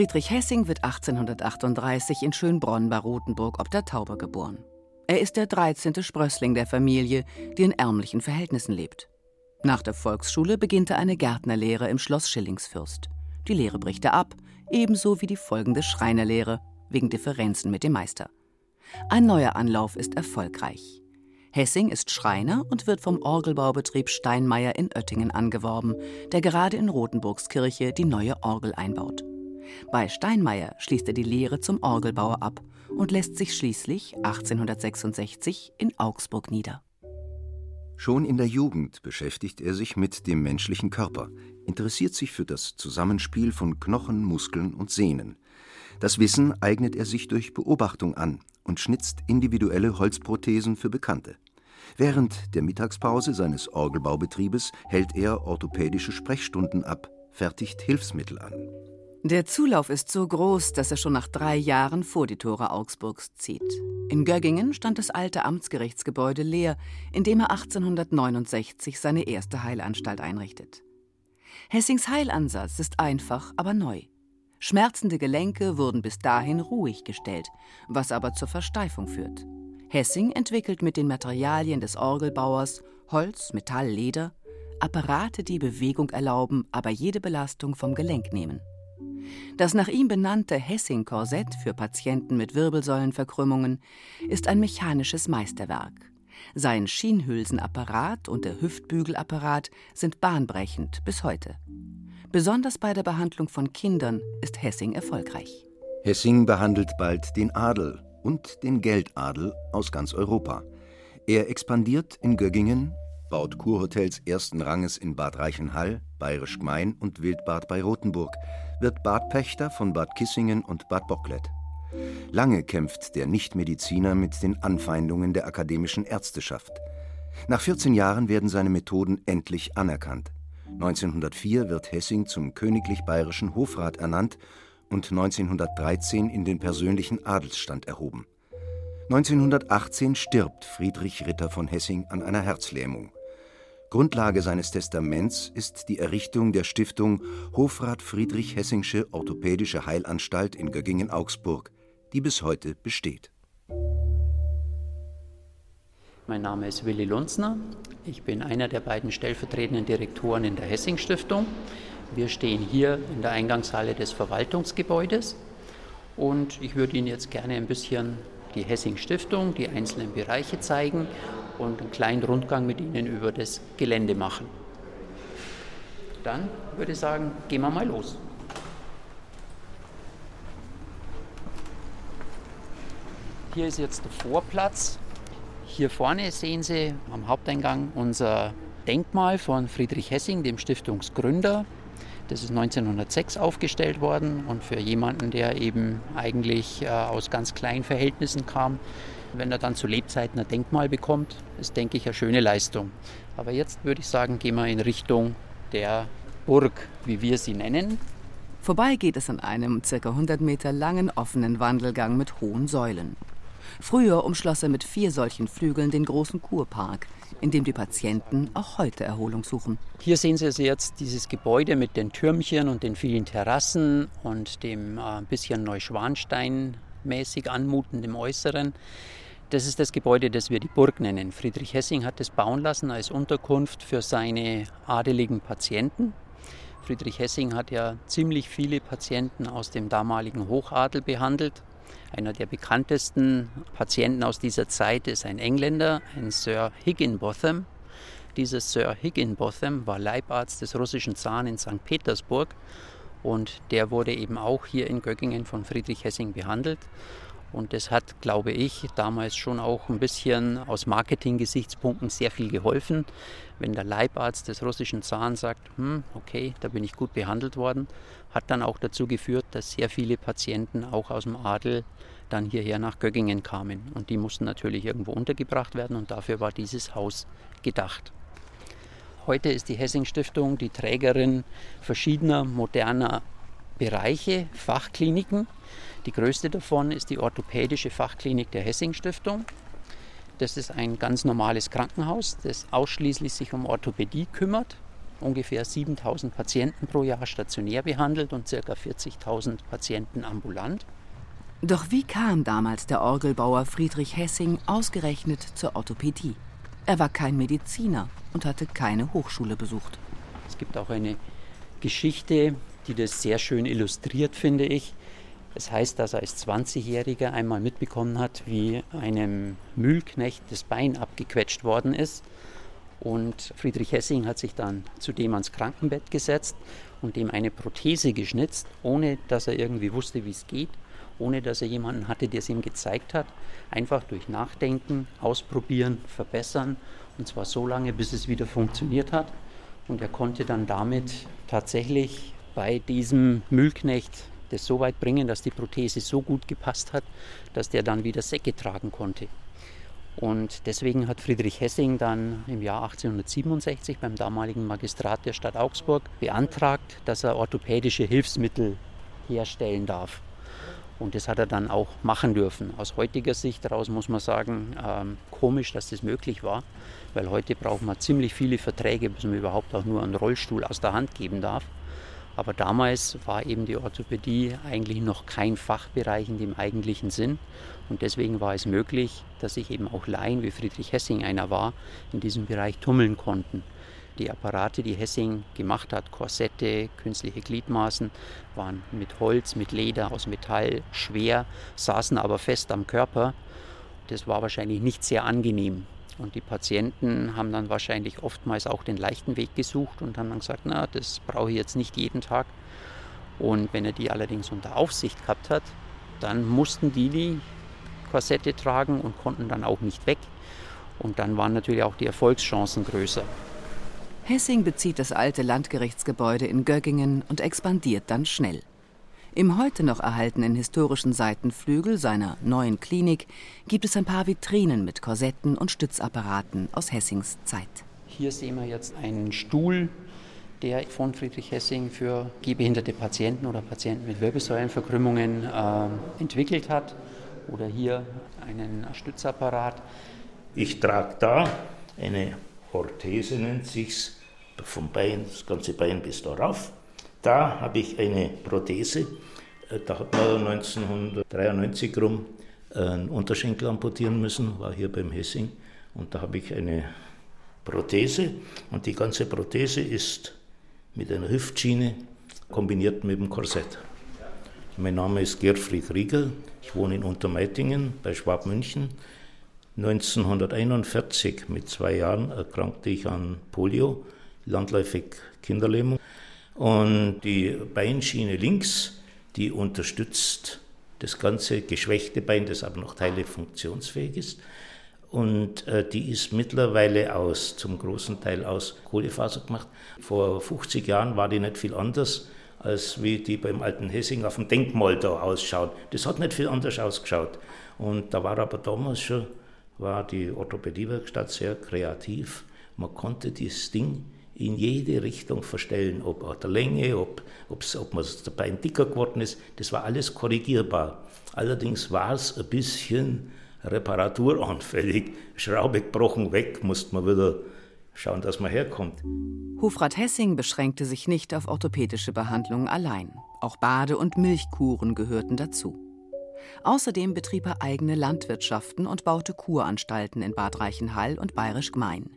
Friedrich Hessing wird 1838 in Schönbronn bei Rothenburg ob der Tauber geboren. Er ist der 13. Sprössling der Familie, die in ärmlichen Verhältnissen lebt. Nach der Volksschule beginnt er eine Gärtnerlehre im Schloss Schillingsfürst. Die Lehre bricht er ab, ebenso wie die folgende Schreinerlehre, wegen Differenzen mit dem Meister. Ein neuer Anlauf ist erfolgreich. Hessing ist Schreiner und wird vom Orgelbaubetrieb Steinmeier in Oettingen angeworben, der gerade in Rothenburgskirche die neue Orgel einbaut. Bei Steinmeier schließt er die Lehre zum Orgelbauer ab und lässt sich schließlich 1866 in Augsburg nieder. Schon in der Jugend beschäftigt er sich mit dem menschlichen Körper, interessiert sich für das Zusammenspiel von Knochen, Muskeln und Sehnen. Das Wissen eignet er sich durch Beobachtung an und schnitzt individuelle Holzprothesen für Bekannte. Während der Mittagspause seines Orgelbaubetriebes hält er orthopädische Sprechstunden ab, fertigt Hilfsmittel an. Der Zulauf ist so groß, dass er schon nach drei Jahren vor die Tore Augsburgs zieht. In Göggingen stand das alte Amtsgerichtsgebäude leer, in dem er 1869 seine erste Heilanstalt einrichtet. Hessings Heilansatz ist einfach, aber neu. Schmerzende Gelenke wurden bis dahin ruhig gestellt, was aber zur Versteifung führt. Hessing entwickelt mit den Materialien des Orgelbauers Holz, Metall, Leder Apparate, die Bewegung erlauben, aber jede Belastung vom Gelenk nehmen. Das nach ihm benannte Hessing-Korsett für Patienten mit Wirbelsäulenverkrümmungen ist ein mechanisches Meisterwerk. Sein Schienhülsenapparat und der Hüftbügelapparat sind bahnbrechend bis heute. Besonders bei der Behandlung von Kindern ist Hessing erfolgreich. Hessing behandelt bald den Adel und den Geldadel aus ganz Europa. Er expandiert in Göggingen, baut Kurhotels ersten Ranges in Bad Reichenhall, Bayerisch Gmein und Wildbad bei Rothenburg, wird Badpächter von Bad Kissingen und Bad Bocklet. Lange kämpft der Nichtmediziner mit den Anfeindungen der akademischen Ärzteschaft. Nach 14 Jahren werden seine Methoden endlich anerkannt. 1904 wird Hessing zum königlich bayerischen Hofrat ernannt und 1913 in den persönlichen Adelsstand erhoben. 1918 stirbt Friedrich Ritter von Hessing an einer Herzlähmung. Grundlage seines Testaments ist die Errichtung der Stiftung Hofrat Friedrich Hessingsche Orthopädische Heilanstalt in Göggingen-Augsburg, die bis heute besteht. Mein Name ist Willi Lunzner. Ich bin einer der beiden stellvertretenden Direktoren in der Hessing Stiftung. Wir stehen hier in der Eingangshalle des Verwaltungsgebäudes und ich würde Ihnen jetzt gerne ein bisschen die Hessing Stiftung, die einzelnen Bereiche zeigen und einen kleinen Rundgang mit Ihnen über das Gelände machen. Dann würde ich sagen, gehen wir mal los. Hier ist jetzt der Vorplatz. Hier vorne sehen Sie am Haupteingang unser Denkmal von Friedrich Hessing, dem Stiftungsgründer. Das ist 1906 aufgestellt worden und für jemanden, der eben eigentlich äh, aus ganz kleinen Verhältnissen kam, wenn er dann zu Lebzeiten ein Denkmal bekommt, ist, denke ich, eine schöne Leistung. Aber jetzt würde ich sagen, gehen wir in Richtung der Burg, wie wir sie nennen. Vorbei geht es an einem ca. 100 Meter langen offenen Wandelgang mit hohen Säulen. Früher umschloss er mit vier solchen Flügeln den großen Kurpark, in dem die Patienten auch heute Erholung suchen. Hier sehen Sie also jetzt dieses Gebäude mit den Türmchen und den vielen Terrassen und dem äh, bisschen Neuschwanstein mäßig anmutendem Äußeren. Das ist das Gebäude, das wir die Burg nennen. Friedrich Hessing hat es bauen lassen als Unterkunft für seine adeligen Patienten. Friedrich Hessing hat ja ziemlich viele Patienten aus dem damaligen Hochadel behandelt. Einer der bekanntesten Patienten aus dieser Zeit ist ein Engländer, ein Sir Higginbotham. Dieser Sir Higginbotham war Leibarzt des russischen Zaren in St. Petersburg und der wurde eben auch hier in Göggingen von Friedrich Hessing behandelt. Und das hat, glaube ich, damals schon auch ein bisschen aus Marketing-Gesichtspunkten sehr viel geholfen. Wenn der Leibarzt des russischen Zaren sagt, hm, okay, da bin ich gut behandelt worden, hat dann auch dazu geführt, dass sehr viele Patienten auch aus dem Adel dann hierher nach Göggingen kamen. Und die mussten natürlich irgendwo untergebracht werden und dafür war dieses Haus gedacht. Heute ist die Hessing Stiftung die Trägerin verschiedener moderner Bereiche, Fachkliniken. Die größte davon ist die orthopädische Fachklinik der Hessing Stiftung. Das ist ein ganz normales Krankenhaus, das ausschließlich sich um Orthopädie kümmert. ungefähr 7000 Patienten pro Jahr stationär behandelt und ca. 40.000 Patienten ambulant. Doch wie kam damals der Orgelbauer Friedrich Hessing ausgerechnet zur Orthopädie? Er war kein Mediziner und hatte keine Hochschule besucht. Es gibt auch eine Geschichte, die das sehr schön illustriert, finde ich. Es heißt, dass er als 20-Jähriger einmal mitbekommen hat, wie einem Mühlknecht das Bein abgequetscht worden ist. Und Friedrich Hessing hat sich dann zudem ans Krankenbett gesetzt und dem eine Prothese geschnitzt, ohne dass er irgendwie wusste, wie es geht, ohne dass er jemanden hatte, der es ihm gezeigt hat. Einfach durch Nachdenken, Ausprobieren, Verbessern und zwar so lange, bis es wieder funktioniert hat. Und er konnte dann damit tatsächlich bei diesem Müllknecht das so weit bringen, dass die Prothese so gut gepasst hat, dass der dann wieder Säcke tragen konnte. Und deswegen hat Friedrich Hessing dann im Jahr 1867 beim damaligen Magistrat der Stadt Augsburg beantragt, dass er orthopädische Hilfsmittel herstellen darf. Und das hat er dann auch machen dürfen. Aus heutiger Sicht daraus muss man sagen, ähm, komisch, dass das möglich war, weil heute braucht man ziemlich viele Verträge, bis man überhaupt auch nur einen Rollstuhl aus der Hand geben darf. Aber damals war eben die Orthopädie eigentlich noch kein Fachbereich in dem eigentlichen Sinn. Und deswegen war es möglich, dass sich eben auch Laien, wie Friedrich Hessing einer war, in diesem Bereich tummeln konnten. Die Apparate, die Hessing gemacht hat, Korsette, künstliche Gliedmaßen, waren mit Holz, mit Leder, aus Metall, schwer, saßen aber fest am Körper. Das war wahrscheinlich nicht sehr angenehm. Und die Patienten haben dann wahrscheinlich oftmals auch den leichten Weg gesucht und haben dann gesagt, na, das brauche ich jetzt nicht jeden Tag. Und wenn er die allerdings unter Aufsicht gehabt hat, dann mussten die die Korsette tragen und konnten dann auch nicht weg. Und dann waren natürlich auch die Erfolgschancen größer. Hessing bezieht das alte Landgerichtsgebäude in Göggingen und expandiert dann schnell. Im heute noch erhaltenen historischen Seitenflügel seiner neuen Klinik gibt es ein paar Vitrinen mit Korsetten und Stützapparaten aus Hessings Zeit. Hier sehen wir jetzt einen Stuhl, der von Friedrich Hessing für gehbehinderte Patienten oder Patienten mit Wirbelsäulenverkrümmungen äh, entwickelt hat. Oder hier einen Stützapparat. Ich trage da eine Orthese, nennt sich's vom Bein, das ganze Bein bis darauf. Da habe ich eine Prothese. Äh, da hat man 1993 rum einen Unterschenkel amputieren müssen, war hier beim Hessing. Und da habe ich eine Prothese. Und die ganze Prothese ist mit einer Hüftschiene kombiniert mit dem Korsett. Mein Name ist Gerfried Rieger. Ich wohne in Untermeitingen bei Schwabmünchen. 1941 mit zwei Jahren erkrankte ich an Polio landläufig Kinderlähmung. Und die Beinschiene links, die unterstützt das ganze geschwächte Bein, das aber noch Teile funktionsfähig ist. Und äh, die ist mittlerweile aus, zum großen Teil aus Kohlefaser gemacht. Vor 50 Jahren war die nicht viel anders, als wie die beim alten Hessing auf dem Denkmal da ausschaut. Das hat nicht viel anders ausgeschaut. Und da war aber damals schon, war die Orthopädiewerkstatt sehr kreativ. Man konnte dieses Ding in jede Richtung verstellen, ob an der Länge, ob, ob man das Bein dicker geworden ist, das war alles korrigierbar. Allerdings war es ein bisschen reparaturanfällig. Schraube gebrochen weg, musste man wieder schauen, dass man herkommt. Hofrat Hessing beschränkte sich nicht auf orthopädische Behandlungen allein. Auch Bade- und Milchkuren gehörten dazu. Außerdem betrieb er eigene Landwirtschaften und baute Kuranstalten in Bad Reichenhall und Bayerisch Gmein.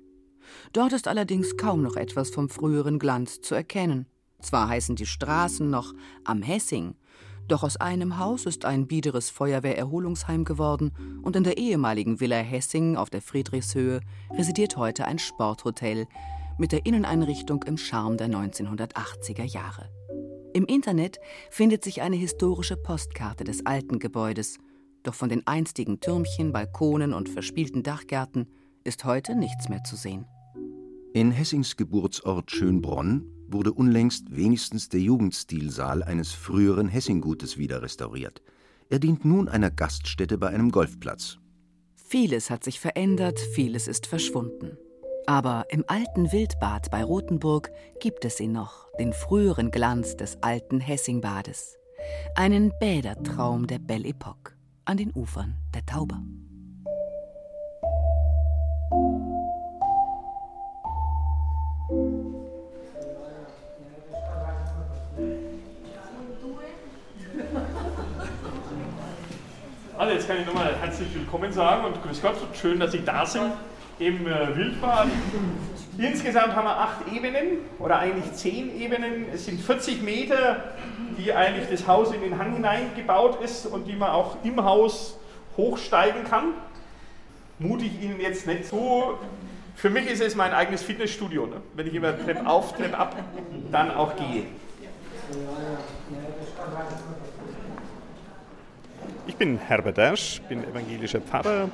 Dort ist allerdings kaum noch etwas vom früheren Glanz zu erkennen. Zwar heißen die Straßen noch Am Hessing, doch aus einem Haus ist ein biederes Feuerwehrerholungsheim geworden und in der ehemaligen Villa Hessing auf der Friedrichshöhe residiert heute ein Sporthotel mit der Inneneinrichtung im Charme der 1980er Jahre. Im Internet findet sich eine historische Postkarte des alten Gebäudes, doch von den einstigen Türmchen, Balkonen und verspielten Dachgärten ist heute nichts mehr zu sehen. In Hessings Geburtsort Schönbronn wurde unlängst wenigstens der Jugendstilsaal eines früheren Hessinggutes wieder restauriert. Er dient nun einer Gaststätte bei einem Golfplatz. Vieles hat sich verändert, vieles ist verschwunden. Aber im alten Wildbad bei Rothenburg gibt es ihn noch, den früheren Glanz des alten Hessingbades. Einen Bädertraum der Belle Epoque an den Ufern der Tauber. Also jetzt kann ich nochmal herzlich willkommen sagen und grüß Gott, schön, dass Sie da sind im äh, Wildbad. Insgesamt haben wir acht Ebenen oder eigentlich zehn Ebenen. Es sind 40 Meter, die eigentlich das Haus in den Hang hineingebaut ist und die man auch im Haus hochsteigen kann. Mute ich Ihnen jetzt nicht zu. Für mich ist es mein eigenes Fitnessstudio. Ne? Wenn ich immer Trepp auf, Trepp ab, dann auch gehe. Ich bin Herbert Dersch, bin evangelischer Pfarrer,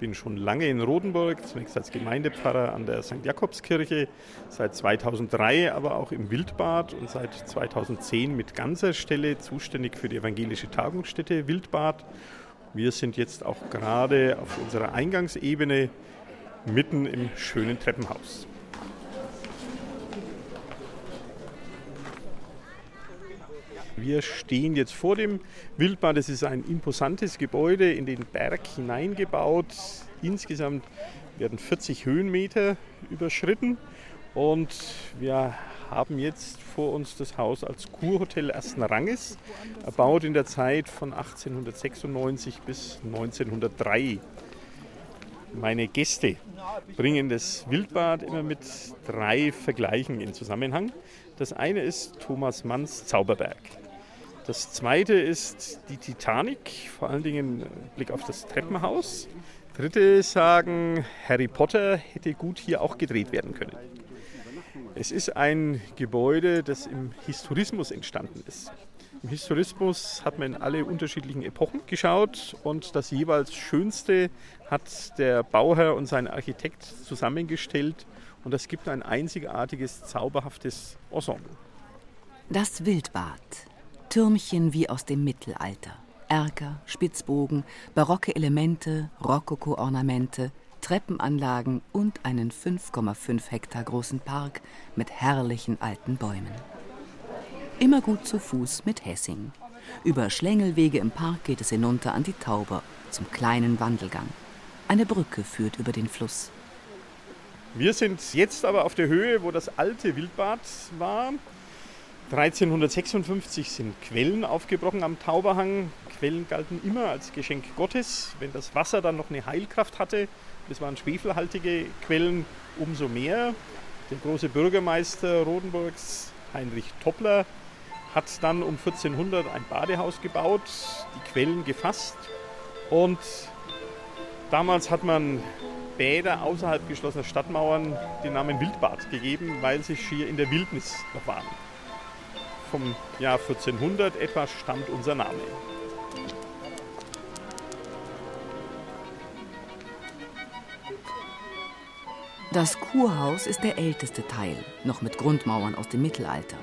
bin schon lange in Rodenburg, zunächst als Gemeindepfarrer an der St. Jakobskirche, seit 2003 aber auch im Wildbad und seit 2010 mit ganzer Stelle zuständig für die evangelische Tagungsstätte Wildbad. Wir sind jetzt auch gerade auf unserer Eingangsebene mitten im schönen Treppenhaus. Wir stehen jetzt vor dem Wildbad. Es ist ein imposantes Gebäude in den Berg hineingebaut. Insgesamt werden 40 Höhenmeter überschritten und wir haben jetzt vor uns das Haus als Kurhotel ersten Ranges, erbaut in der Zeit von 1896 bis 1903. Meine Gäste bringen das Wildbad immer mit drei Vergleichen in Zusammenhang. Das eine ist Thomas Manns Zauberberg. Das zweite ist die Titanic, vor allen Dingen Blick auf das Treppenhaus. Dritte sagen, Harry Potter hätte gut hier auch gedreht werden können. Es ist ein Gebäude, das im Historismus entstanden ist. Im Historismus hat man in alle unterschiedlichen Epochen geschaut und das jeweils Schönste hat der Bauherr und sein Architekt zusammengestellt und das gibt ein einzigartiges, zauberhaftes Ensemble. Das Wildbad Türmchen wie aus dem Mittelalter. Erker, Spitzbogen, barocke Elemente, Rokoko-Ornamente, Treppenanlagen und einen 5,5 Hektar großen Park mit herrlichen alten Bäumen. Immer gut zu Fuß mit Hessing. Über Schlängelwege im Park geht es hinunter an die Tauber zum kleinen Wandelgang. Eine Brücke führt über den Fluss. Wir sind jetzt aber auf der Höhe, wo das alte Wildbad war. 1356 sind Quellen aufgebrochen am Tauberhang. Quellen galten immer als Geschenk Gottes. Wenn das Wasser dann noch eine Heilkraft hatte, das waren schwefelhaltige Quellen, umso mehr. Der große Bürgermeister Rodenburgs, Heinrich Toppler, hat dann um 1400 ein Badehaus gebaut, die Quellen gefasst und damals hat man Bäder außerhalb geschlossener Stadtmauern den Namen Wildbad gegeben, weil sie schier in der Wildnis waren vom Jahr 1400 etwa stammt unser Name. Das Kurhaus ist der älteste Teil, noch mit Grundmauern aus dem Mittelalter.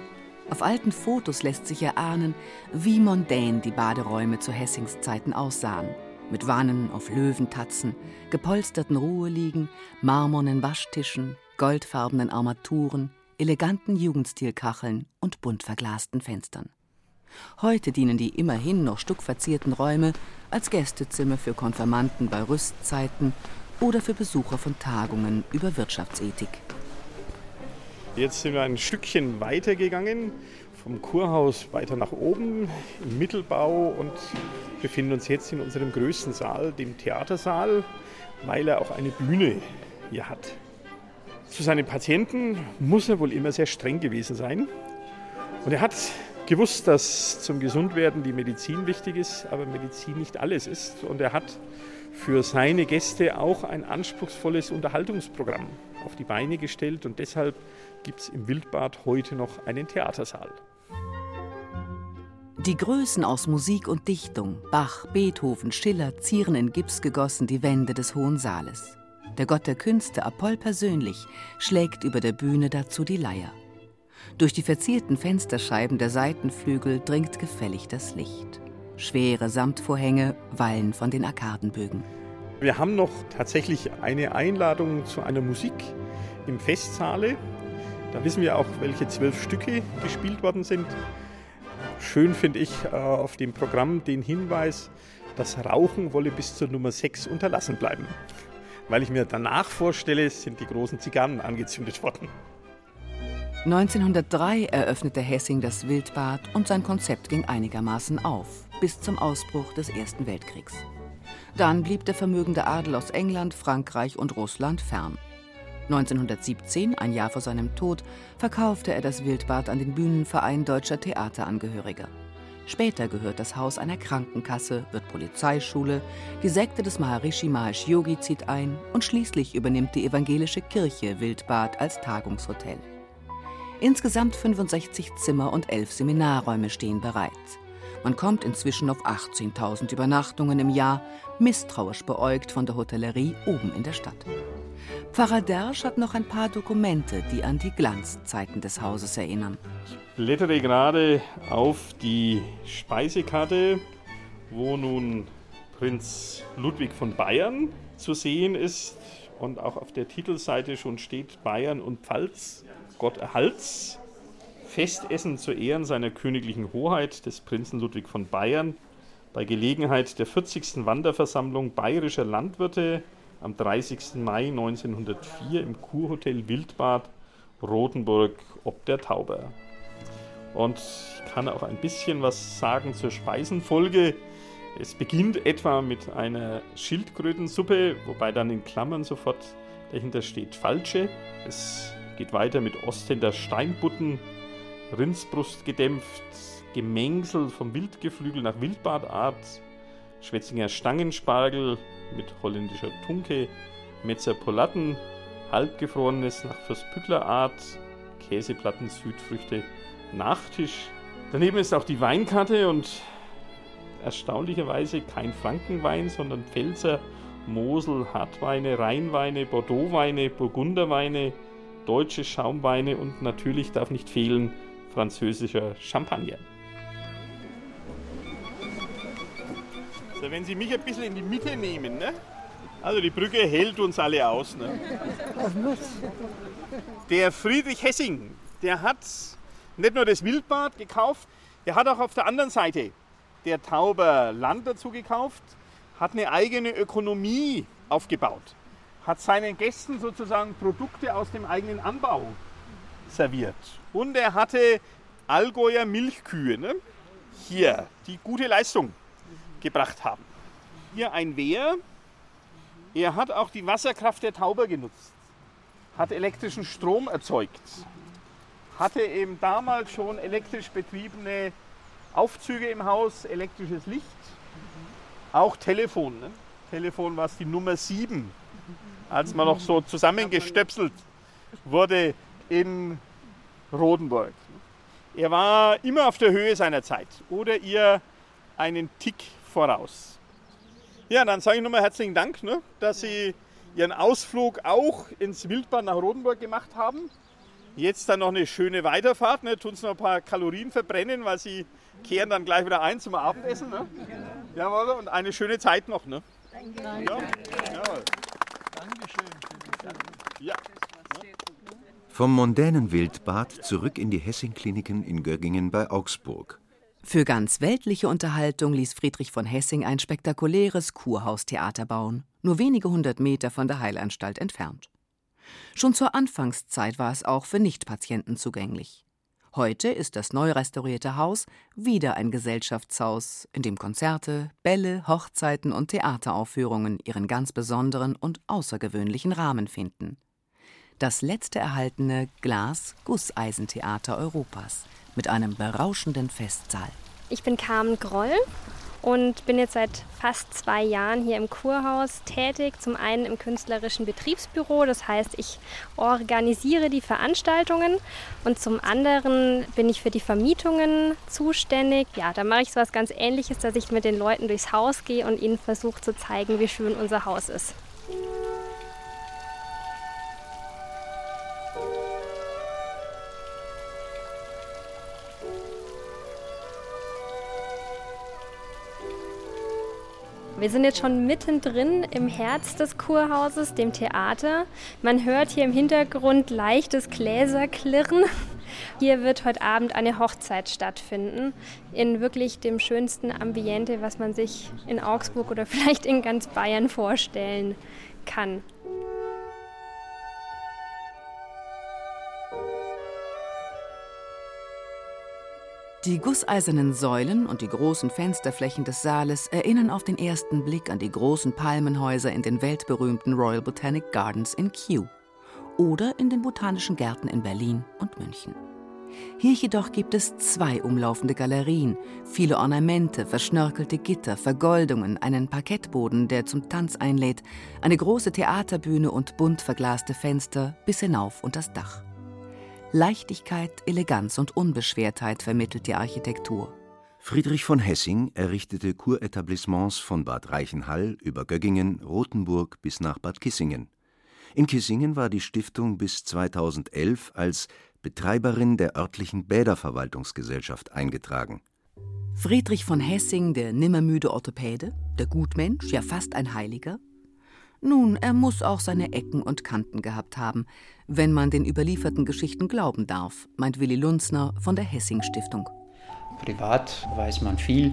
Auf alten Fotos lässt sich erahnen, wie mondän die Baderäume zu Hessings Zeiten aussahen. Mit Wannen auf Löwentatzen, gepolsterten Ruheliegen, marmornen Waschtischen, goldfarbenen Armaturen, eleganten Jugendstilkacheln und bunt verglasten Fenstern. Heute dienen die immerhin noch stuckverzierten Räume als Gästezimmer für Konfirmanden bei Rüstzeiten oder für Besucher von Tagungen über Wirtschaftsethik. Jetzt sind wir ein Stückchen weiter gegangen, vom Kurhaus weiter nach oben im Mittelbau und befinden uns jetzt in unserem größten Saal, dem Theatersaal, weil er auch eine Bühne hier hat. Zu seinen Patienten muss er wohl immer sehr streng gewesen sein. Und er hat gewusst, dass zum Gesundwerden die Medizin wichtig ist, aber Medizin nicht alles ist. Und er hat für seine Gäste auch ein anspruchsvolles Unterhaltungsprogramm auf die Beine gestellt. Und deshalb gibt es im Wildbad heute noch einen Theatersaal. Die Größen aus Musik und Dichtung, Bach, Beethoven, Schiller, zieren in Gips gegossen die Wände des Hohen Saales. Der Gott der Künste, Apoll persönlich, schlägt über der Bühne dazu die Leier. Durch die verzierten Fensterscheiben der Seitenflügel dringt gefällig das Licht. Schwere Samtvorhänge wallen von den Arkadenbögen. Wir haben noch tatsächlich eine Einladung zu einer Musik im Festsaale. Da wissen wir auch, welche zwölf Stücke gespielt worden sind. Schön finde ich äh, auf dem Programm den Hinweis, das Rauchen wolle bis zur Nummer 6 unterlassen bleiben weil ich mir danach vorstelle, sind die großen Zigarren angezündet worden. 1903 eröffnete Hessing das Wildbad und sein Konzept ging einigermaßen auf, bis zum Ausbruch des Ersten Weltkriegs. Dann blieb der vermögende Adel aus England, Frankreich und Russland fern. 1917, ein Jahr vor seinem Tod, verkaufte er das Wildbad an den Bühnenverein deutscher Theaterangehöriger. Später gehört das Haus einer Krankenkasse, wird Polizeischule, die Sekte des Maharishi Mahesh Yogi zieht ein und schließlich übernimmt die evangelische Kirche Wildbad als Tagungshotel. Insgesamt 65 Zimmer und elf Seminarräume stehen bereit. Man kommt inzwischen auf 18.000 Übernachtungen im Jahr, misstrauisch beäugt von der Hotellerie oben in der Stadt. Pfarrer Dersch hat noch ein paar Dokumente, die an die Glanzzeiten des Hauses erinnern. Ich blättere gerade auf die Speisekarte, wo nun Prinz Ludwig von Bayern zu sehen ist und auch auf der Titelseite schon steht Bayern und Pfalz, Gott erhalts. Festessen zu Ehren seiner königlichen Hoheit des Prinzen Ludwig von Bayern bei Gelegenheit der 40. Wanderversammlung bayerischer Landwirte am 30. Mai 1904 im Kurhotel Wildbad Rotenburg ob der Tauber. Und ich kann auch ein bisschen was sagen zur Speisenfolge. Es beginnt etwa mit einer Schildkrötensuppe, wobei dann in Klammern sofort dahinter steht falsche. Es geht weiter mit Ostender Steinbutten, Rindsbrust gedämpft, Gemengsel vom Wildgeflügel nach Wildbadart, Schwetzinger Stangenspargel mit holländischer Tunke, Metzer Polatten, halbgefrorenes nach Fürstpückler Art, Käseplatten, Südfrüchte, Nachtisch. Daneben ist auch die Weinkarte und erstaunlicherweise kein Frankenwein, sondern Pfälzer, Mosel, Hartweine, Rheinweine, Bordeauxweine, Burgunderweine, deutsche Schaumweine und natürlich darf nicht fehlen französischer Champagner. So, wenn Sie mich ein bisschen in die Mitte nehmen, ne? Also die Brücke hält uns alle aus. Ne? Der Friedrich Hessing, der hat nicht nur das Wildbad gekauft, der hat auch auf der anderen Seite der Tauber Land dazu gekauft, hat eine eigene Ökonomie aufgebaut, hat seinen Gästen sozusagen Produkte aus dem eigenen Anbau serviert. Und er hatte Allgäuer Milchkühe, ne? hier, die gute Leistung gebracht haben. Hier ein Wehr. Er hat auch die Wasserkraft der Tauber genutzt, hat elektrischen Strom erzeugt, hatte eben damals schon elektrisch betriebene Aufzüge im Haus, elektrisches Licht, auch Telefon. Ne? Telefon war es die Nummer 7, als man noch so zusammengestöpselt wurde in Rodenburg. Er war immer auf der Höhe seiner Zeit oder ihr einen Tick voraus. Ja, dann sage ich nochmal herzlichen Dank, ne, dass Sie Ihren Ausflug auch ins Wildbad nach Rodenburg gemacht haben. Jetzt dann noch eine schöne Weiterfahrt, ne, tun Sie noch ein paar Kalorien verbrennen, weil Sie kehren dann gleich wieder ein zum Abendessen. Ne? Jawohl, und eine schöne Zeit noch. Ne? Danke. Ja, jawohl. Dankeschön. Ja. Vom mondänen Wildbad zurück in die Hessing-Kliniken in Göggingen bei Augsburg. Für ganz weltliche Unterhaltung ließ Friedrich von Hessing ein spektakuläres Kurhaustheater bauen, nur wenige hundert Meter von der Heilanstalt entfernt. Schon zur Anfangszeit war es auch für Nichtpatienten zugänglich. Heute ist das neu restaurierte Haus wieder ein Gesellschaftshaus, in dem Konzerte, Bälle, Hochzeiten und Theateraufführungen ihren ganz besonderen und außergewöhnlichen Rahmen finden. Das letzte erhaltene Glas-Gusseisentheater Europas – mit einem berauschenden Festsaal. Ich bin Carmen Groll und bin jetzt seit fast zwei Jahren hier im Kurhaus tätig. Zum einen im künstlerischen Betriebsbüro, das heißt, ich organisiere die Veranstaltungen und zum anderen bin ich für die Vermietungen zuständig. Ja, da mache ich so was ganz Ähnliches, dass ich mit den Leuten durchs Haus gehe und ihnen versuche zu zeigen, wie schön unser Haus ist. Wir sind jetzt schon mittendrin im Herz des Kurhauses, dem Theater. Man hört hier im Hintergrund leichtes Gläserklirren. Hier wird heute Abend eine Hochzeit stattfinden, in wirklich dem schönsten Ambiente, was man sich in Augsburg oder vielleicht in ganz Bayern vorstellen kann. Die gusseisernen Säulen und die großen Fensterflächen des Saales erinnern auf den ersten Blick an die großen Palmenhäuser in den weltberühmten Royal Botanic Gardens in Kew oder in den Botanischen Gärten in Berlin und München. Hier jedoch gibt es zwei umlaufende Galerien, viele Ornamente, verschnörkelte Gitter, Vergoldungen, einen Parkettboden, der zum Tanz einlädt, eine große Theaterbühne und bunt verglaste Fenster bis hinauf unter das Dach. Leichtigkeit, Eleganz und Unbeschwertheit vermittelt die Architektur. Friedrich von Hessing errichtete Kuretablissements von Bad Reichenhall über Göggingen, Rothenburg bis nach Bad Kissingen. In Kissingen war die Stiftung bis 2011 als Betreiberin der örtlichen Bäderverwaltungsgesellschaft eingetragen. Friedrich von Hessing, der nimmermüde Orthopäde, der Gutmensch, ja fast ein Heiliger? Nun, er muss auch seine Ecken und Kanten gehabt haben, wenn man den überlieferten Geschichten glauben darf, meint Willi Lunzner von der Hessing Stiftung. Privat weiß man viel.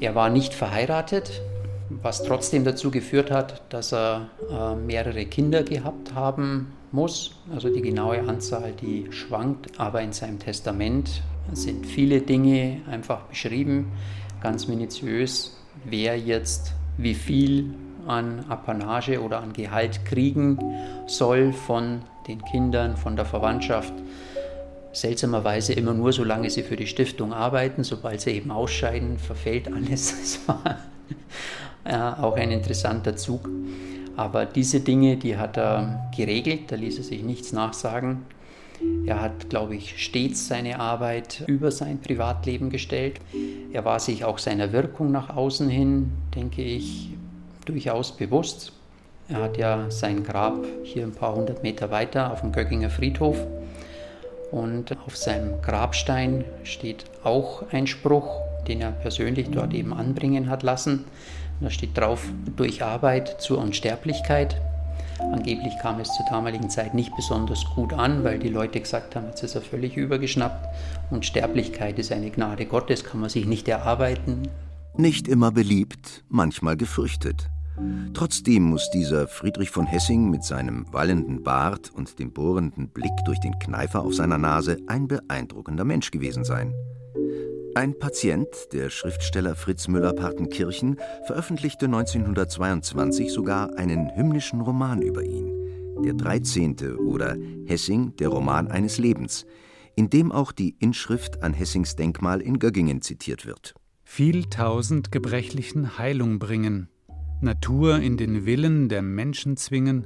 Er war nicht verheiratet, was trotzdem dazu geführt hat, dass er äh, mehrere Kinder gehabt haben muss. Also die genaue Anzahl, die schwankt, aber in seinem Testament sind viele Dinge einfach beschrieben, ganz minutiös, wer jetzt wie viel an Apanage oder an Gehalt kriegen soll von den Kindern, von der Verwandtschaft. Seltsamerweise immer nur, solange sie für die Stiftung arbeiten. Sobald sie eben ausscheiden, verfällt alles. Das war äh, auch ein interessanter Zug. Aber diese Dinge, die hat er geregelt, da ließ er sich nichts nachsagen. Er hat, glaube ich, stets seine Arbeit über sein Privatleben gestellt. Er war sich auch seiner Wirkung nach außen hin, denke ich, durchaus bewusst. Er hat ja sein Grab hier ein paar hundert Meter weiter auf dem Göckinger Friedhof. Und auf seinem Grabstein steht auch ein Spruch, den er persönlich dort eben anbringen hat lassen. Da steht drauf, durch Arbeit zur Unsterblichkeit. Angeblich kam es zur damaligen Zeit nicht besonders gut an, weil die Leute gesagt haben, jetzt ist er völlig übergeschnappt. Unsterblichkeit ist eine Gnade Gottes, kann man sich nicht erarbeiten. Nicht immer beliebt, manchmal gefürchtet. Trotzdem muss dieser Friedrich von Hessing mit seinem wallenden Bart und dem bohrenden Blick durch den Kneifer auf seiner Nase ein beeindruckender Mensch gewesen sein. Ein Patient, der Schriftsteller Fritz Müller-Partenkirchen, veröffentlichte 1922 sogar einen hymnischen Roman über ihn, der 13. oder Hessing, der Roman eines Lebens, in dem auch die Inschrift an Hessings Denkmal in Göggingen zitiert wird. Viel tausend Gebrechlichen Heilung bringen, Natur in den Willen der Menschen zwingen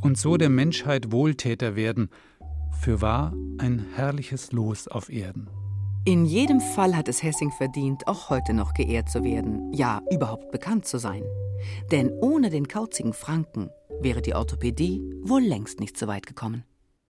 und so der Menschheit Wohltäter werden, für wahr ein herrliches Los auf Erden. In jedem Fall hat es Hessing verdient, auch heute noch geehrt zu werden, ja überhaupt bekannt zu sein. Denn ohne den kauzigen Franken wäre die Orthopädie wohl längst nicht so weit gekommen.